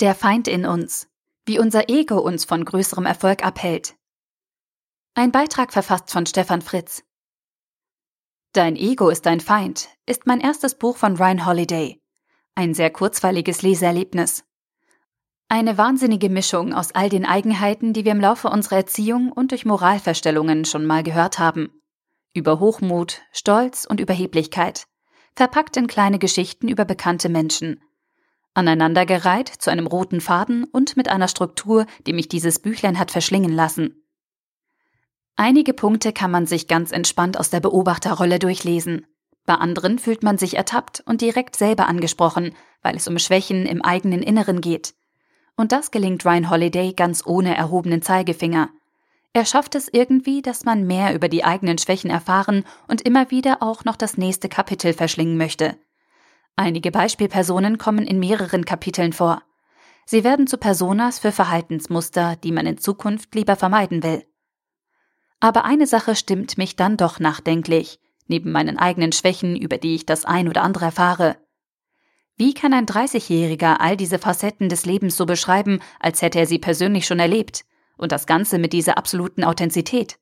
Der Feind in uns. Wie unser Ego uns von größerem Erfolg abhält. Ein Beitrag verfasst von Stefan Fritz. Dein Ego ist dein Feind ist mein erstes Buch von Ryan Holiday. Ein sehr kurzweiliges Leseerlebnis. Eine wahnsinnige Mischung aus all den Eigenheiten, die wir im Laufe unserer Erziehung und durch Moralverstellungen schon mal gehört haben. Über Hochmut, Stolz und Überheblichkeit. Verpackt in kleine Geschichten über bekannte Menschen aneinandergereiht zu einem roten Faden und mit einer Struktur, die mich dieses Büchlein hat verschlingen lassen. Einige Punkte kann man sich ganz entspannt aus der Beobachterrolle durchlesen. Bei anderen fühlt man sich ertappt und direkt selber angesprochen, weil es um Schwächen im eigenen Inneren geht. Und das gelingt Ryan Holiday ganz ohne erhobenen Zeigefinger. Er schafft es irgendwie, dass man mehr über die eigenen Schwächen erfahren und immer wieder auch noch das nächste Kapitel verschlingen möchte. Einige Beispielpersonen kommen in mehreren Kapiteln vor. Sie werden zu Personas für Verhaltensmuster, die man in Zukunft lieber vermeiden will. Aber eine Sache stimmt mich dann doch nachdenklich, neben meinen eigenen Schwächen, über die ich das ein oder andere erfahre. Wie kann ein 30-Jähriger all diese Facetten des Lebens so beschreiben, als hätte er sie persönlich schon erlebt, und das Ganze mit dieser absoluten Authentizität?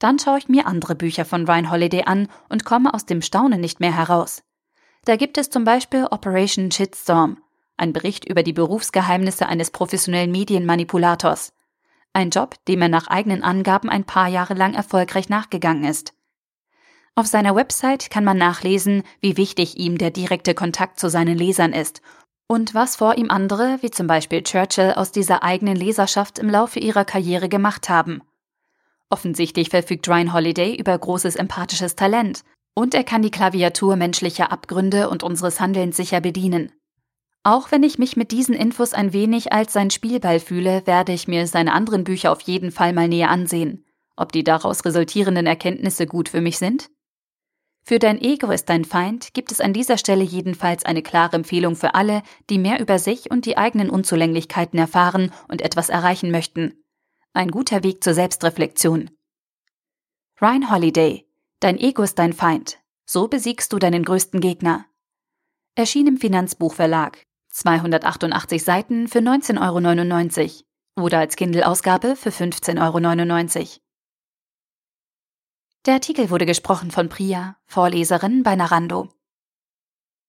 Dann schaue ich mir andere Bücher von Ryan Holiday an und komme aus dem Staunen nicht mehr heraus. Da gibt es zum Beispiel Operation Shitstorm, ein Bericht über die Berufsgeheimnisse eines professionellen Medienmanipulators. Ein Job, dem er nach eigenen Angaben ein paar Jahre lang erfolgreich nachgegangen ist. Auf seiner Website kann man nachlesen, wie wichtig ihm der direkte Kontakt zu seinen Lesern ist und was vor ihm andere, wie zum Beispiel Churchill, aus dieser eigenen Leserschaft im Laufe ihrer Karriere gemacht haben. Offensichtlich verfügt Ryan Holiday über großes empathisches Talent und er kann die Klaviatur menschlicher Abgründe und unseres Handelns sicher bedienen. Auch wenn ich mich mit diesen Infos ein wenig als sein Spielball fühle, werde ich mir seine anderen Bücher auf jeden Fall mal näher ansehen. Ob die daraus resultierenden Erkenntnisse gut für mich sind? Für dein Ego ist dein Feind gibt es an dieser Stelle jedenfalls eine klare Empfehlung für alle, die mehr über sich und die eigenen Unzulänglichkeiten erfahren und etwas erreichen möchten. Ein guter Weg zur Selbstreflexion. Ryan Holiday Dein Ego ist dein Feind. So besiegst du deinen größten Gegner. Erschien im Finanzbuchverlag. 288 Seiten für 19,99 Euro oder als Kindle-Ausgabe für 15,99 Euro. Der Artikel wurde gesprochen von Priya, Vorleserin bei Narando.